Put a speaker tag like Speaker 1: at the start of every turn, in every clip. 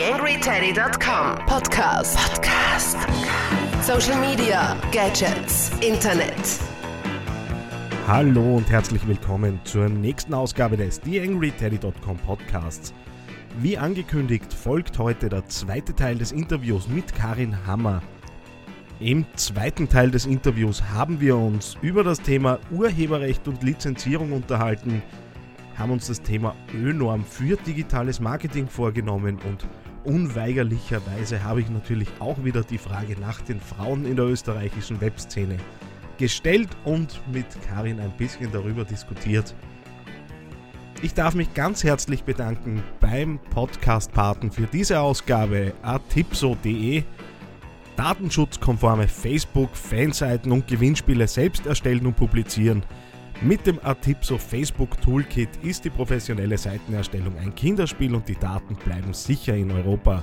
Speaker 1: TheAngryTeddy.com Podcast. Podcast. Social Media, Gadgets, Internet.
Speaker 2: Hallo und herzlich willkommen zur nächsten Ausgabe des TheAngryTeddy.com Podcasts. Wie angekündigt folgt heute der zweite Teil des Interviews mit Karin Hammer. Im zweiten Teil des Interviews haben wir uns über das Thema Urheberrecht und Lizenzierung unterhalten, haben uns das Thema Ö-Norm für digitales Marketing vorgenommen und unweigerlicherweise habe ich natürlich auch wieder die Frage nach den Frauen in der österreichischen Webszene gestellt und mit Karin ein bisschen darüber diskutiert. Ich darf mich ganz herzlich bedanken beim Podcast-Paten für diese Ausgabe atipso.de. Datenschutzkonforme Facebook, Fanseiten und Gewinnspiele selbst erstellen und publizieren – mit dem Atipso Facebook Toolkit ist die professionelle Seitenerstellung ein Kinderspiel und die Daten bleiben sicher in Europa.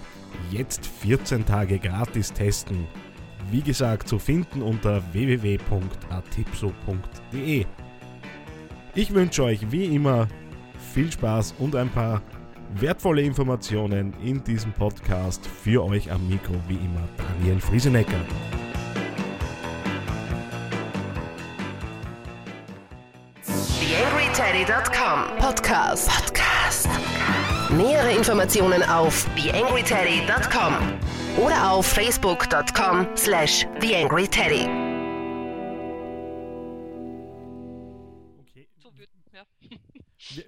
Speaker 2: Jetzt 14 Tage gratis testen. Wie gesagt, zu finden unter www.atipso.de. Ich wünsche euch wie immer viel Spaß und ein paar wertvolle Informationen in diesem Podcast. Für euch am Mikro wie immer Daniel Friesenecker.
Speaker 1: TheAngryTeddy.com Podcast. Podcast. Nähere Informationen auf TheAngryTeddy.com oder auf Facebook.com slash TheAngryTeddy.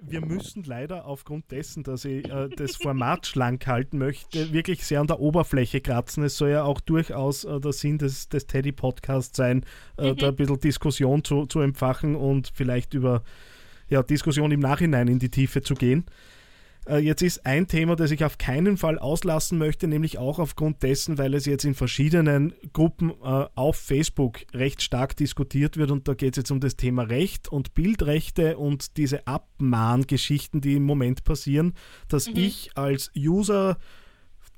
Speaker 2: wir müssen leider aufgrund dessen, dass ich äh, das Format schlank halten möchte, wirklich sehr an der Oberfläche kratzen. Es soll ja auch durchaus äh, der Sinn des, des Teddy-Podcasts sein, äh, mhm. da ein bisschen Diskussion zu, zu empfachen und vielleicht über ja, Diskussion im Nachhinein in die Tiefe zu gehen. Äh, jetzt ist ein Thema, das ich auf keinen Fall auslassen möchte, nämlich auch aufgrund dessen, weil es jetzt in verschiedenen Gruppen äh, auf Facebook recht stark diskutiert wird und da geht es jetzt um das Thema Recht und Bildrechte und diese Abmahngeschichten, die im Moment passieren, dass mhm. ich als User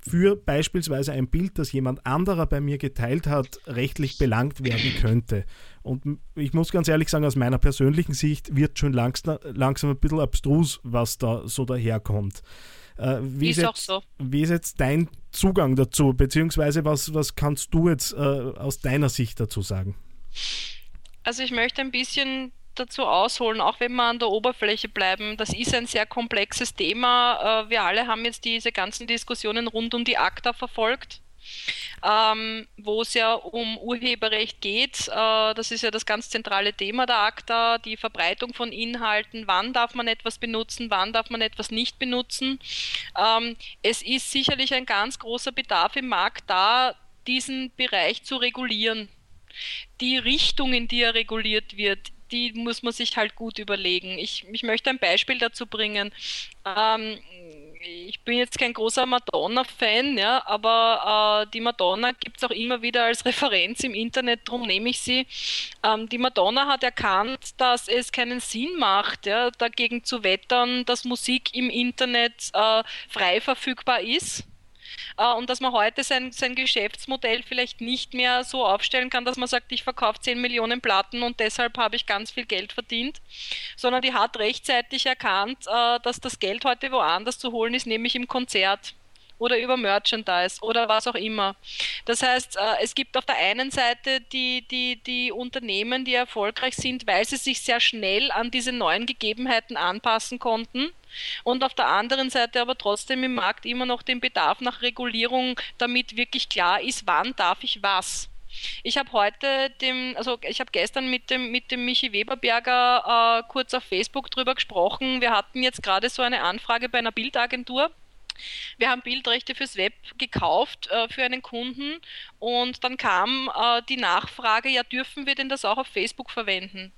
Speaker 2: für beispielsweise ein Bild, das jemand anderer bei mir geteilt hat, rechtlich belangt werden könnte. Und ich muss ganz ehrlich sagen, aus meiner persönlichen Sicht wird schon langsam, langsam ein bisschen abstrus, was da so daherkommt. Äh, wie, ist, ist jetzt, so. wie ist jetzt dein Zugang dazu, beziehungsweise was, was kannst du jetzt äh, aus deiner Sicht dazu sagen?
Speaker 3: Also ich möchte ein bisschen dazu ausholen, auch wenn wir an der Oberfläche bleiben. Das ist ein sehr komplexes Thema. Äh, wir alle haben jetzt diese ganzen Diskussionen rund um die ACTA verfolgt. Ähm, wo es ja um Urheberrecht geht. Äh, das ist ja das ganz zentrale Thema der ACTA, die Verbreitung von Inhalten. Wann darf man etwas benutzen, wann darf man etwas nicht benutzen? Ähm, es ist sicherlich ein ganz großer Bedarf im Markt da, diesen Bereich zu regulieren. Die Richtung, in die er reguliert wird, die muss man sich halt gut überlegen. Ich, ich möchte ein Beispiel dazu bringen. Ähm, ich bin jetzt kein großer Madonna-Fan, ja, aber äh, die Madonna gibt es auch immer wieder als Referenz im Internet, darum nehme ich sie. Ähm, die Madonna hat erkannt, dass es keinen Sinn macht, ja, dagegen zu wettern, dass Musik im Internet äh, frei verfügbar ist und dass man heute sein, sein Geschäftsmodell vielleicht nicht mehr so aufstellen kann, dass man sagt, ich verkaufe 10 Millionen Platten und deshalb habe ich ganz viel Geld verdient, sondern die hat rechtzeitig erkannt, äh, dass das Geld heute woanders zu holen ist, nämlich im Konzert oder über Merchandise oder was auch immer. Das heißt, äh, es gibt auf der einen Seite die, die, die Unternehmen, die erfolgreich sind, weil sie sich sehr schnell an diese neuen Gegebenheiten anpassen konnten. Und auf der anderen Seite aber trotzdem im Markt immer noch den Bedarf nach Regulierung, damit wirklich klar ist, wann darf ich was. Ich habe heute dem, also ich habe gestern mit dem, mit dem Michi Weberberger äh, kurz auf Facebook drüber gesprochen. Wir hatten jetzt gerade so eine Anfrage bei einer Bildagentur wir haben Bildrechte fürs Web gekauft äh, für einen Kunden und dann kam äh, die Nachfrage, ja, dürfen wir denn das auch auf Facebook verwenden?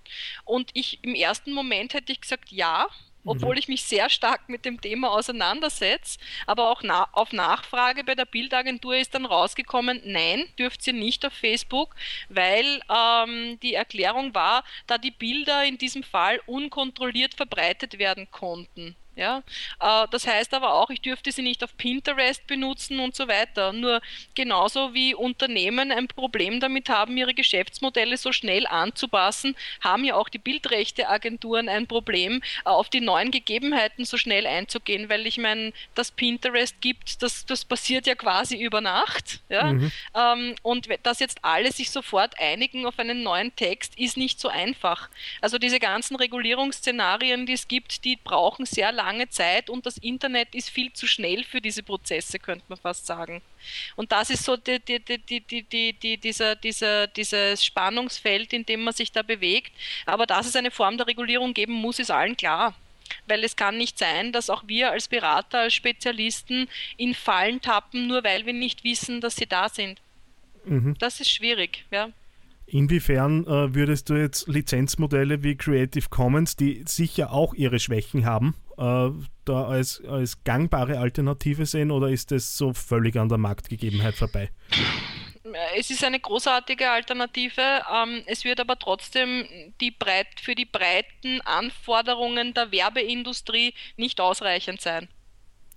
Speaker 3: Und ich im ersten Moment hätte ich gesagt, ja, obwohl mhm. ich mich sehr stark mit dem Thema auseinandersetze. Aber auch na auf Nachfrage bei der Bildagentur ist dann rausgekommen, nein, dürft ihr nicht auf Facebook, weil ähm, die Erklärung war, da die Bilder in diesem Fall unkontrolliert verbreitet werden konnten Ja? Äh, das heißt aber auch, ich dürfte sie nicht auf Pinterest benutzen und so weiter. Nur genauso wie Unternehmen ein Problem damit haben, ihre Geschäftsmodelle so schnell anzupassen, haben ja auch die Bildrechteagenturen ein Problem, äh, auf die neuen Gegebenheiten so schnell einzugehen, weil ich meine, dass Pinterest gibt, das, das passiert ja quasi über Nacht. Ja? Mhm. Ähm, und dass jetzt alle sich sofort einigen auf einen neuen Text, ist nicht so einfach. Also diese ganzen Regulierungsszenarien, die es gibt, die brauchen sehr lange lange Zeit und das Internet ist viel zu schnell für diese Prozesse, könnte man fast sagen. Und das ist so die, die, die, dieser, dieser, dieses Spannungsfeld, in dem man sich da bewegt. Aber dass es eine Form der Regulierung geben muss, ist allen klar. Weil es kann nicht sein, dass auch wir als Berater, als Spezialisten in Fallen tappen, nur weil wir nicht wissen, dass sie da sind. Mhm. Das ist schwierig, ja.
Speaker 2: Inwiefern äh, würdest du jetzt Lizenzmodelle wie Creative Commons, die sicher auch ihre Schwächen haben, äh, da als, als gangbare Alternative sehen oder ist das so völlig an der Marktgegebenheit vorbei?
Speaker 3: Es ist eine großartige Alternative. Ähm, es wird aber trotzdem die breit, für die breiten Anforderungen der Werbeindustrie nicht ausreichend sein.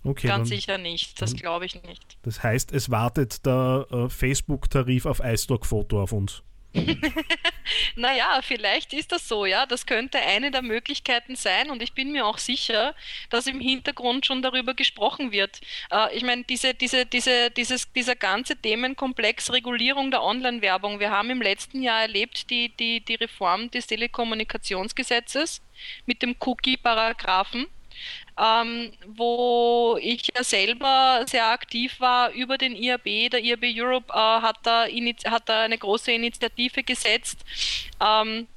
Speaker 3: Okay, Ganz dann, sicher nicht, das glaube ich nicht.
Speaker 2: Das heißt, es wartet der äh, Facebook-Tarif auf iStock-Foto auf uns.
Speaker 3: naja, vielleicht ist das so, ja. Das könnte eine der Möglichkeiten sein und ich bin mir auch sicher, dass im Hintergrund schon darüber gesprochen wird. Äh, ich meine, diese, diese, diese, dieses, dieser ganze Themenkomplex Regulierung der Online-Werbung, wir haben im letzten Jahr erlebt die, die, die Reform des Telekommunikationsgesetzes mit dem Cookie-Paragraphen ähm, wo ich ja selber sehr aktiv war über den IAB. Der IAB Europe äh, hat, da hat da eine große Initiative gesetzt. Ähm,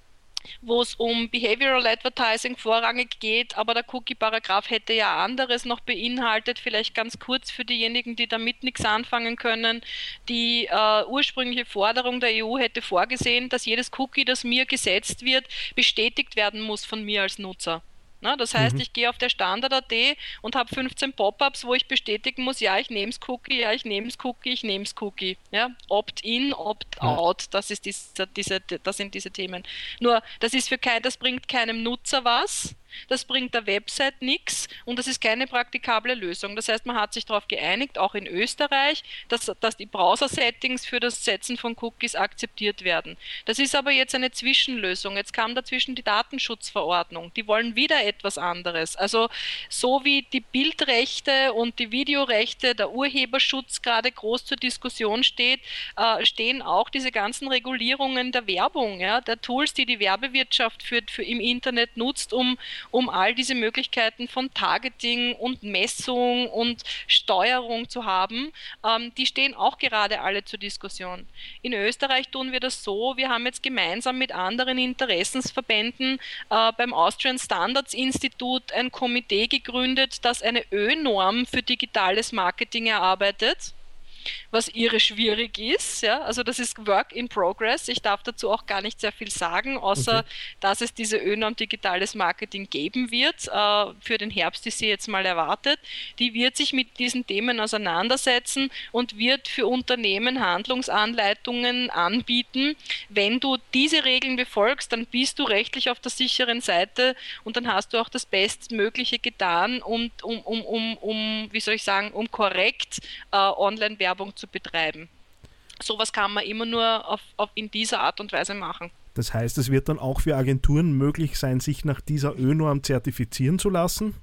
Speaker 3: wo es um Behavioral Advertising vorrangig geht, aber der Cookie-Paragraph hätte ja anderes noch beinhaltet. Vielleicht ganz kurz für diejenigen, die damit nichts anfangen können. Die äh, ursprüngliche Forderung der EU hätte vorgesehen, dass jedes Cookie, das mir gesetzt wird, bestätigt werden muss von mir als Nutzer. Ne? Das heißt, mhm. ich gehe auf der Standard.at und habe 15 Pop-ups, wo ich bestätigen muss, ja, ich nehme es Cookie, ja, ich nehme es Cookie, ich nehme es Cookie. Ja? Opt-in, Opt-out, ja. das, ist diese, das sind diese Themen. Nur, das, ist für kein, das bringt keinem Nutzer was, das bringt der Website nichts und das ist keine praktikable Lösung. Das heißt, man hat sich darauf geeinigt, auch in Österreich, dass, dass die Browser-Settings für das Setzen von Cookies akzeptiert werden. Das ist aber jetzt eine Zwischenlösung. Jetzt kam dazwischen die Datenschutzverordnung. Die wollen wieder etwas anderes. Also so wie die Bildrechte und die Videorechte, der Urheberschutz gerade groß zur Diskussion steht, äh, stehen auch diese ganzen Regulierungen der Werbung, ja, der Tools, die die Werbewirtschaft für, für im Internet nutzt, um um all diese Möglichkeiten von Targeting und Messung und Steuerung zu haben, ähm, die stehen auch gerade alle zur Diskussion. In Österreich tun wir das so, wir haben jetzt gemeinsam mit anderen Interessensverbänden äh, beim Austrian Standards Institut ein Komitee gegründet, das eine Ö-Norm für digitales Marketing erarbeitet was irre schwierig ist. Ja? Also das ist Work in Progress. Ich darf dazu auch gar nicht sehr viel sagen, außer okay. dass es diese ÖNORM digitales Marketing geben wird. Äh, für den Herbst ist sie jetzt mal erwartet. Die wird sich mit diesen Themen auseinandersetzen und wird für Unternehmen Handlungsanleitungen anbieten. Wenn du diese Regeln befolgst, dann bist du rechtlich auf der sicheren Seite und dann hast du auch das Bestmögliche getan, um, um, um, um, um wie soll ich sagen, um korrekt äh, Online-Werbung Werbung zu betreiben. Sowas kann man immer nur auf, auf in dieser Art und Weise machen.
Speaker 2: Das heißt, es wird dann auch für Agenturen möglich sein, sich nach dieser ÖNorm zertifizieren zu lassen?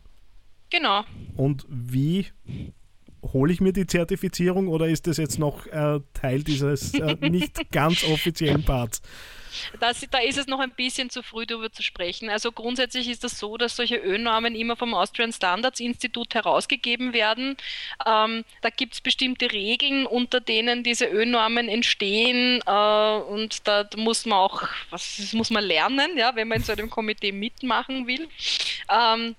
Speaker 3: Genau.
Speaker 2: Und wie hole ich mir die Zertifizierung oder ist das jetzt noch äh, Teil dieses äh, nicht ganz offiziellen Parts?
Speaker 3: Das, da ist es noch ein bisschen zu früh darüber zu sprechen. Also grundsätzlich ist das so, dass solche Ö-Normen immer vom Austrian Standards Institut herausgegeben werden. Ähm, da gibt es bestimmte Regeln, unter denen diese Ö-Normen entstehen äh, und da muss man auch, was muss man lernen, ja, wenn man in so einem Komitee mitmachen will. Ähm,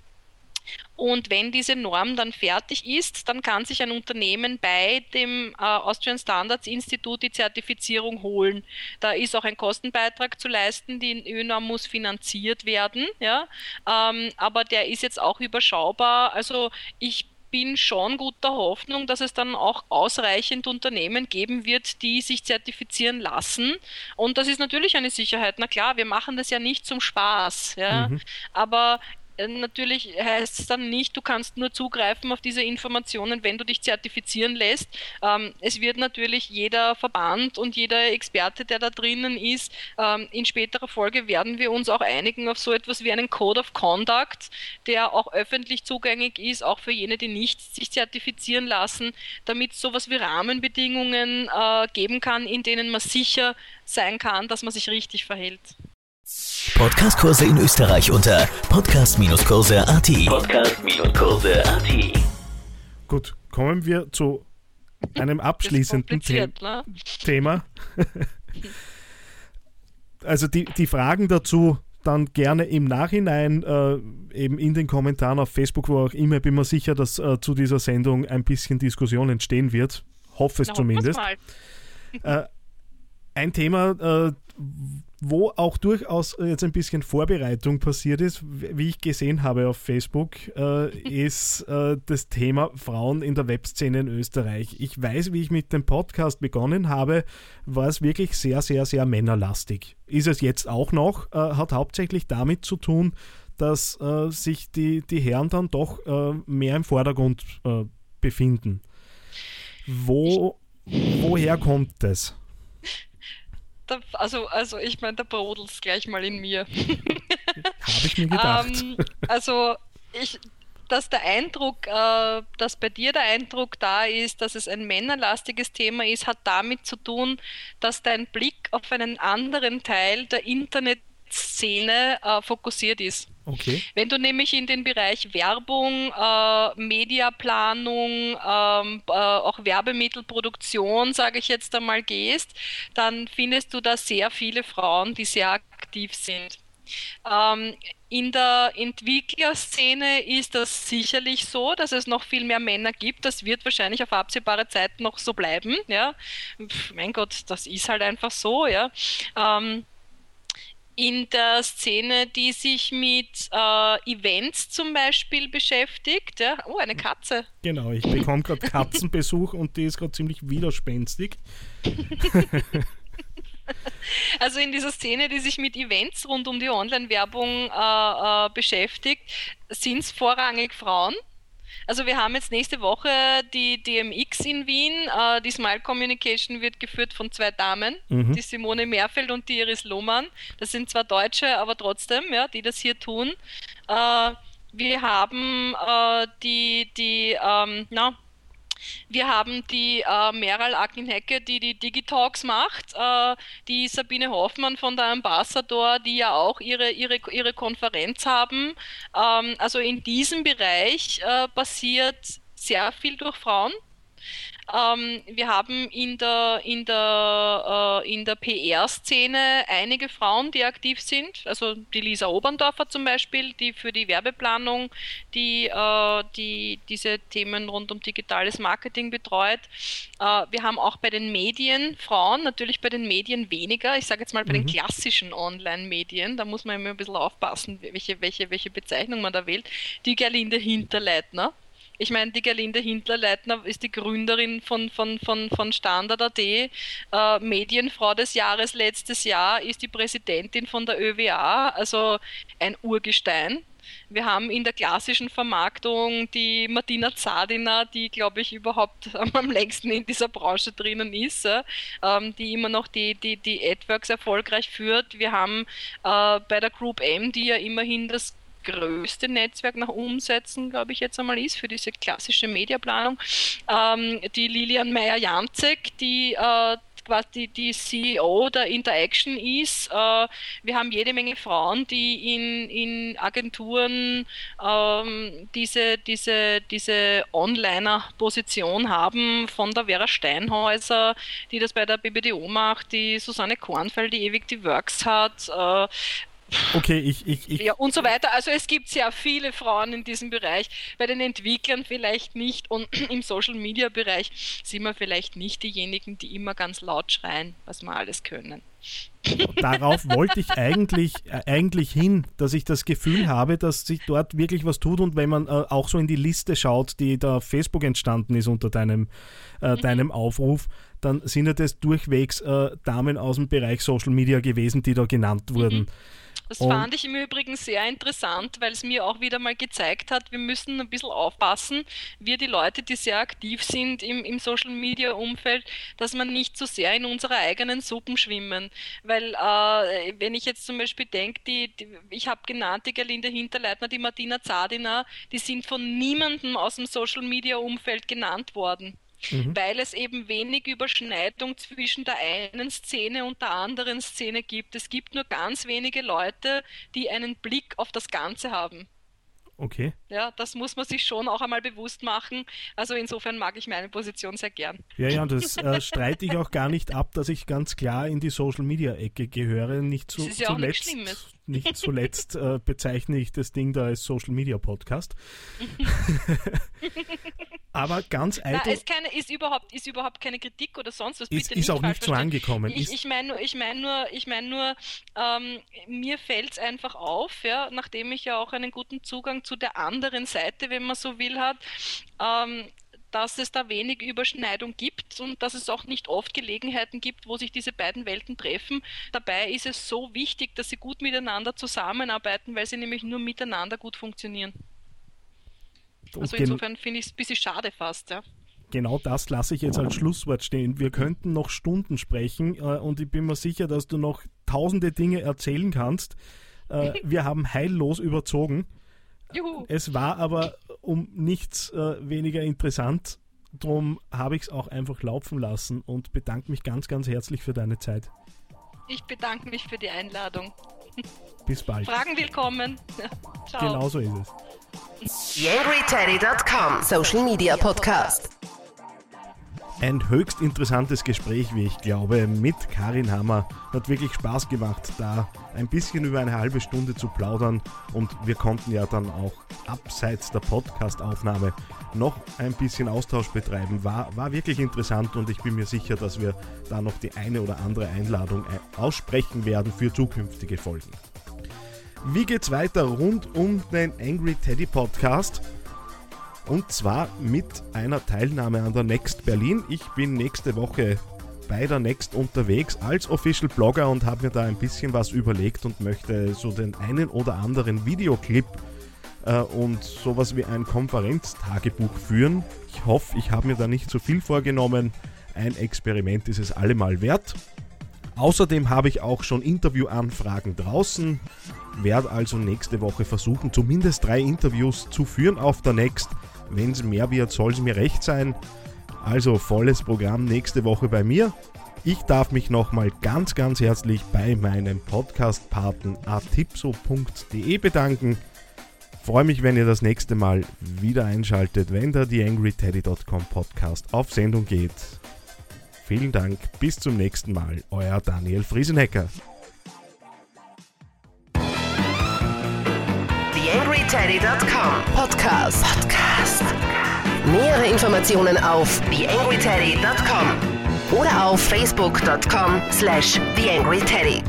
Speaker 3: und wenn diese Norm dann fertig ist, dann kann sich ein Unternehmen bei dem äh, Austrian Standards Institut die Zertifizierung holen. Da ist auch ein Kostenbeitrag zu leisten, die ÖNorm muss finanziert werden, ja, ähm, aber der ist jetzt auch überschaubar. Also ich bin schon guter Hoffnung, dass es dann auch ausreichend Unternehmen geben wird, die sich zertifizieren lassen. Und das ist natürlich eine Sicherheit. Na klar, wir machen das ja nicht zum Spaß, ja. Mhm. Aber natürlich heißt es dann nicht, du kannst nur zugreifen auf diese Informationen, wenn du dich zertifizieren lässt. Ähm, es wird natürlich jeder Verband und jeder Experte, der da drinnen ist, ähm, in späterer Folge werden wir uns auch einigen auf so etwas wie einen Code of Conduct, der auch öffentlich zugänglich ist, auch für jene, die nicht sich zertifizieren lassen, damit es sowas wie Rahmenbedingungen äh, geben kann, in denen man sicher sein kann, dass man sich richtig verhält.
Speaker 4: Podcastkurse in Österreich unter podcast-kurse.at. Podcast-kurse.at.
Speaker 2: Gut, kommen wir zu einem abschließenden The
Speaker 3: ne?
Speaker 2: Thema. also die, die Fragen dazu dann gerne im Nachhinein äh, eben in den Kommentaren auf Facebook, wo auch immer, bin mir sicher, dass äh, zu dieser Sendung ein bisschen Diskussion entstehen wird. Hoffe es Na, zumindest. Äh, ein Thema, äh, wo auch durchaus jetzt ein bisschen Vorbereitung passiert ist, wie ich gesehen habe auf Facebook, äh, ist äh, das Thema Frauen in der Webszene in Österreich. Ich weiß, wie ich mit dem Podcast begonnen habe, war es wirklich sehr, sehr, sehr männerlastig. Ist es jetzt auch noch, äh, hat hauptsächlich damit zu tun, dass äh, sich die, die Herren dann doch äh, mehr im Vordergrund äh, befinden. Wo, woher kommt das?
Speaker 3: Da, also, also ich meine, da brodelt es gleich mal in mir.
Speaker 2: Habe ich mir gedacht. ähm,
Speaker 3: also ich, dass der Eindruck, äh, dass bei dir der Eindruck da ist, dass es ein männerlastiges Thema ist, hat damit zu tun, dass dein Blick auf einen anderen Teil der Internet Szene äh, fokussiert ist.
Speaker 2: Okay.
Speaker 3: Wenn du nämlich in den Bereich Werbung, äh, Mediaplanung, ähm, äh, auch Werbemittelproduktion, sage ich jetzt einmal, gehst, dann findest du da sehr viele Frauen, die sehr aktiv sind. Ähm, in der Entwicklerszene ist das sicherlich so, dass es noch viel mehr Männer gibt. Das wird wahrscheinlich auf absehbare Zeit noch so bleiben. Ja, Pff, mein Gott, das ist halt einfach so. Ja. Ähm, in der Szene, die sich mit äh, Events zum Beispiel beschäftigt. Ja? Oh, eine Katze.
Speaker 2: Genau, ich bekomme gerade Katzenbesuch und die ist gerade ziemlich widerspenstig.
Speaker 3: Also in dieser Szene, die sich mit Events rund um die Online-Werbung äh, äh, beschäftigt, sind es vorrangig Frauen. Also wir haben jetzt nächste Woche die DMX in Wien. Äh, die Smile Communication wird geführt von zwei Damen, mhm. die Simone Meerfeld und die Iris Lohmann. Das sind zwar Deutsche, aber trotzdem, ja, die das hier tun. Äh, wir haben äh, die, die ähm, na, wir haben die äh, Meral Akin-Hecke, die die Digitalks macht, äh, die Sabine Hoffmann von der Ambassador, die ja auch ihre, ihre, ihre Konferenz haben. Ähm, also in diesem Bereich äh, passiert sehr viel durch Frauen. Ähm, wir haben in der, in der, äh, in der PR-Szene einige Frauen, die aktiv sind. Also die Lisa Oberndorfer zum Beispiel, die für die Werbeplanung die, äh, die diese Themen rund um digitales Marketing betreut. Äh, wir haben auch bei den Medien Frauen, natürlich bei den Medien weniger. Ich sage jetzt mal bei mhm. den klassischen Online-Medien, da muss man immer ein bisschen aufpassen, welche, welche, welche Bezeichnung man da wählt. Die Gerlinde Hinterleitner ich meine, die Gerlinde Hindler-Leitner ist die Gründerin von, von, von, von Standard.at, äh, Medienfrau des Jahres letztes Jahr, ist die Präsidentin von der ÖWA, also ein Urgestein. Wir haben in der klassischen Vermarktung die Martina Zadina, die, glaube ich, überhaupt am längsten in dieser Branche drinnen ist, ähm, die immer noch die, die, die AdWorks erfolgreich führt. Wir haben äh, bei der Group M, die ja immerhin das größte Netzwerk nach Umsätzen, glaube ich, jetzt einmal ist für diese klassische Mediaplanung. Ähm, die Lilian Meyer-Janzek, die äh, quasi die CEO der Interaction ist. Äh, wir haben jede Menge Frauen, die in, in Agenturen ähm, diese, diese, diese Onliner-Position haben, von der Vera Steinhäuser, die das bei der BBDO macht, die Susanne Kornfeld, die ewig die Works hat. Äh,
Speaker 2: Okay, ich, ich, ich.
Speaker 3: Ja, und so weiter. Also es gibt sehr viele Frauen in diesem Bereich. Bei den Entwicklern vielleicht nicht und im Social Media Bereich sind wir vielleicht nicht diejenigen, die immer ganz laut schreien, was wir alles können.
Speaker 2: Darauf wollte ich eigentlich, äh, eigentlich hin, dass ich das Gefühl habe, dass sich dort wirklich was tut und wenn man äh, auch so in die Liste schaut, die da auf Facebook entstanden ist unter deinem, äh, mhm. deinem Aufruf, dann sind ja das durchwegs äh, Damen aus dem Bereich Social Media gewesen, die da genannt wurden. Mhm.
Speaker 3: Das und fand ich im Übrigen sehr interessant, weil es mir auch wieder mal gezeigt hat, wir müssen ein bisschen aufpassen, wir die Leute, die sehr aktiv sind im, im Social Media Umfeld, dass man nicht zu so sehr in unserer eigenen Suppen schwimmen. Weil äh, wenn ich jetzt zum Beispiel denke, die, die, ich habe genannt, die Gerlinde Hinterleitner, die Martina Zadina, die sind von niemandem aus dem Social Media Umfeld genannt worden mhm. weil es eben wenig Überschneidung zwischen der einen Szene und der anderen Szene gibt. Es gibt nur ganz wenige Leute, die einen Blick auf das Ganze haben.
Speaker 2: Okay.
Speaker 3: Ja, das muss man sich schon auch einmal bewusst machen. Also insofern mag ich meine Position sehr gern.
Speaker 2: Ja, ja, und das äh, streite ich auch gar nicht ab, dass ich ganz klar in die Social Media Ecke gehöre. Nicht zu,
Speaker 3: das ist ja
Speaker 2: zuletzt,
Speaker 3: auch nichts Schlimmes.
Speaker 2: Nicht zuletzt äh, bezeichne ich das Ding da als Social Media Podcast. Aber ganz eitel.
Speaker 3: Nein, ist, keine, ist, überhaupt, ist überhaupt keine Kritik oder sonst was.
Speaker 2: Ist, ist auch nicht so angekommen.
Speaker 3: Ich, ich meine nur, ich mein nur, ich mein nur ähm, mir fällt es einfach auf, ja, nachdem ich ja auch einen guten Zugang zu der anderen Seite, wenn man so will, hat. Ähm, dass es da wenig Überschneidung gibt und dass es auch nicht oft Gelegenheiten gibt, wo sich diese beiden Welten treffen. Dabei ist es so wichtig, dass sie gut miteinander zusammenarbeiten, weil sie nämlich nur miteinander gut funktionieren. Also insofern finde ich es ein bisschen schade fast, ja.
Speaker 2: Genau das lasse ich jetzt als Schlusswort stehen. Wir könnten noch Stunden sprechen äh, und ich bin mir sicher, dass du noch tausende Dinge erzählen kannst. Äh, wir haben heillos überzogen. Juhu. Es war aber um nichts äh, weniger interessant. Darum habe ich es auch einfach laufen lassen und bedanke mich ganz, ganz herzlich für deine Zeit.
Speaker 3: Ich bedanke mich für die Einladung.
Speaker 2: Bis bald.
Speaker 3: Fragen willkommen.
Speaker 2: Ciao. Genau so ist es.
Speaker 1: YangryTeddy.com Social Media Podcast.
Speaker 2: Ein höchst interessantes Gespräch, wie ich glaube, mit Karin Hammer. Hat wirklich Spaß gemacht, da ein bisschen über eine halbe Stunde zu plaudern. Und wir konnten ja dann auch abseits der Podcast-Aufnahme noch ein bisschen Austausch betreiben. War, war wirklich interessant und ich bin mir sicher, dass wir da noch die eine oder andere Einladung aussprechen werden für zukünftige Folgen. Wie geht's weiter rund um den Angry Teddy Podcast? Und zwar mit einer Teilnahme an der Next Berlin. Ich bin nächste Woche bei der Next unterwegs als Official Blogger und habe mir da ein bisschen was überlegt und möchte so den einen oder anderen Videoclip äh, und sowas wie ein Konferenztagebuch führen. Ich hoffe, ich habe mir da nicht zu so viel vorgenommen. Ein Experiment ist es allemal wert. Außerdem habe ich auch schon Interviewanfragen draußen, werde also nächste Woche versuchen, zumindest drei Interviews zu führen auf der Next. Wenn es mehr wird, soll es mir recht sein. Also volles Programm nächste Woche bei mir. Ich darf mich nochmal ganz, ganz herzlich bei meinem Podcast-Paten atipso.de bedanken. Freue mich, wenn ihr das nächste Mal wieder einschaltet, wenn der TheAngryTeddy.com Podcast auf Sendung geht. Vielen Dank, bis zum nächsten Mal, euer Daniel Friesenhecker.
Speaker 1: TheAngryTeddy.com Podcast. Podcast. Nähere Informationen auf TheAngryTeddy.com oder auf Facebook.com slash TheAngryTeddy.